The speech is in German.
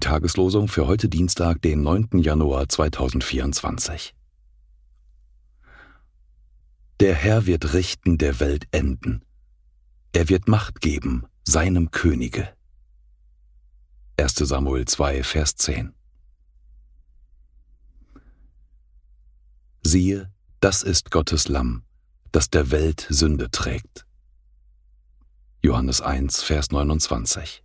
Tageslosung für heute Dienstag, den 9. Januar 2024. Der Herr wird richten der Welt enden. Er wird Macht geben seinem Könige. 1 Samuel 2, Vers 10. Siehe, das ist Gottes Lamm, das der Welt Sünde trägt. Johannes 1, Vers 29.